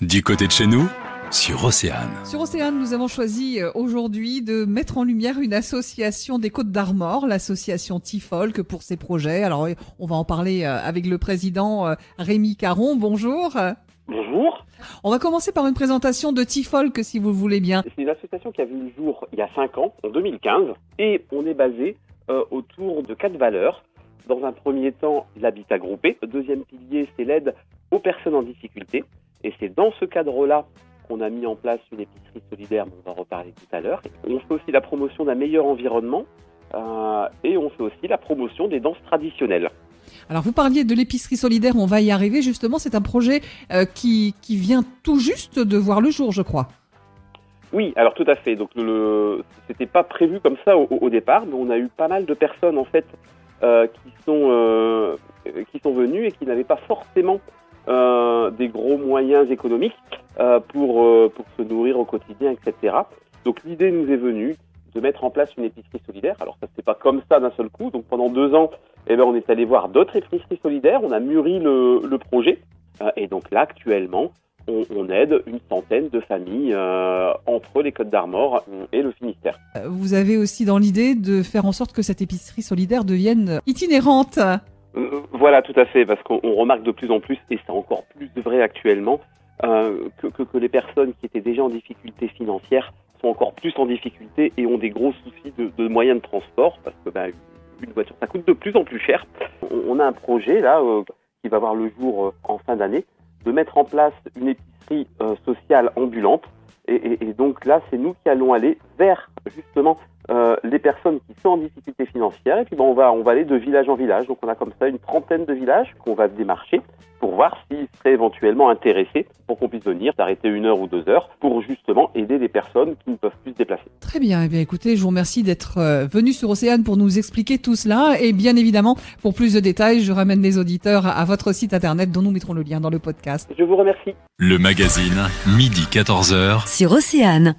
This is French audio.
Du côté de chez nous, sur Océane. Sur Océane, nous avons choisi euh, aujourd'hui de mettre en lumière une association des Côtes d'Armor, l'association Tifolk pour ses projets. Alors, euh, on va en parler euh, avec le président Rémi Caron. Bonjour. Bonjour. On va commencer par une présentation de Tifolk, si vous le voulez bien. C'est une association qui a vu le jour il y a 5 ans, en 2015, et on est basé autour de quatre valeurs. Dans un premier temps, l'habitat groupé. Le deuxième pilier, c'est l'aide aux personnes en difficulté. Et c'est dans ce cadre-là qu'on a mis en place une épicerie solidaire, on va en reparler tout à l'heure. On fait aussi la promotion d'un meilleur environnement euh, et on fait aussi la promotion des danses traditionnelles. Alors vous parliez de l'épicerie solidaire, on va y arriver justement, c'est un projet euh, qui, qui vient tout juste de voir le jour, je crois. Oui, alors tout à fait. Donc le, c'était pas prévu comme ça au, départ, mais on a eu pas mal de personnes en fait euh, qui sont qui sont venues et qui n'avaient pas forcément euh, des gros moyens économiques euh, pour, euh, pour se nourrir au quotidien, etc. Donc l'idée nous est venue de mettre en place une épicerie solidaire. Alors ça c'est pas comme ça d'un seul coup. Donc pendant deux ans, eh ben, on est allé voir d'autres épiceries solidaires. On a mûri le, projet. et donc là actuellement, on, on, aide une centaine de familles entre les Côtes d'Armor et le Finistère. Vous avez aussi dans l'idée de faire en sorte que cette épicerie solidaire devienne itinérante. Euh, voilà, tout à fait, parce qu'on remarque de plus en plus, et c'est encore plus vrai actuellement, euh, que, que, les personnes qui étaient déjà en difficulté financière sont encore plus en difficulté et ont des gros soucis de, moyens de transport, parce que bah, une voiture, ça coûte de plus en plus cher. On, a un projet là euh, qui va voir le jour en fin d'année de mettre en place une épicerie sociale ambulante. Et donc là, c'est nous qui allons aller vers justement euh, les personnes qui sont en difficulté financière. Et puis bon, on va, on va aller de village en village. Donc on a comme ça une trentaine de villages qu'on va démarcher pour voir s'ils seraient éventuellement intéressés pour qu'on puisse venir s'arrêter une heure ou deux heures pour justement aider les personnes qui ne peuvent plus se déplacer. Très bien. Eh bien, écoutez, je vous remercie d'être euh, venu sur Océane pour nous expliquer tout cela. Et bien évidemment, pour plus de détails, je ramène les auditeurs à votre site internet dont nous mettrons le lien dans le podcast. Je vous remercie. Le magazine, midi 14h. Sur Océane.